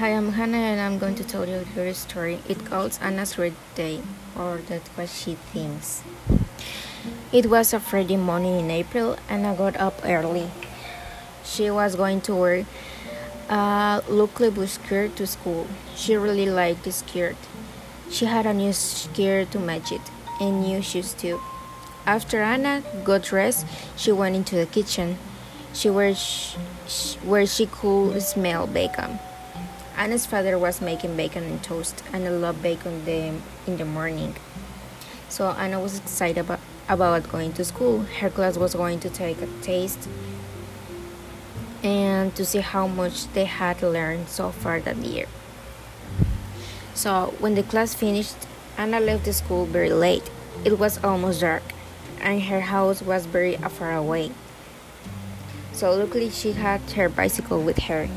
Hi, I'm Hannah and I'm going to tell you a story. It calls Ana's Red Day, or that's what she thinks. It was a Friday morning in April and I got up early. She was going to wear a lovely blue skirt to school. She really liked the skirt. She had a new skirt to match it and new shoes too. After Ana got dressed, she went into the kitchen. She where she, where she could smell bacon. Ana's father was making bacon and toast, and I love bacon in the morning. So Ana was excited about, about going to school. Her class was going to take a taste and to see how much they had learned so far that year. So when the class finished, Ana left the school very late. It was almost dark, and her house was very far away. So luckily she had her bicycle with her.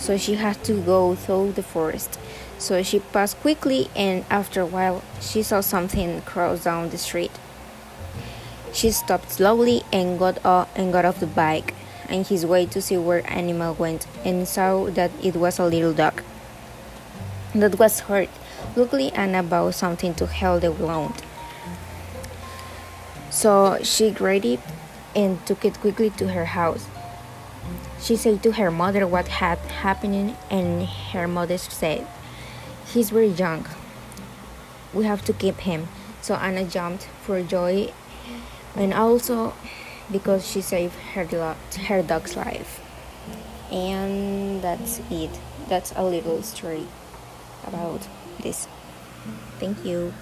So she had to go through the forest. So she passed quickly and after a while she saw something cross down the street. She stopped slowly and got off and got off the bike and his way to see where animal went and saw that it was a little dog that was hurt. Luckily Ana bought something to help the wound. So she grabbed it and took it quickly to her house. She said to her mother what had happened, and her mother said, He's very young. We have to keep him. So Ana jumped for joy and also because she saved her, her dog's life. And that's it. That's a little story about this. Thank you.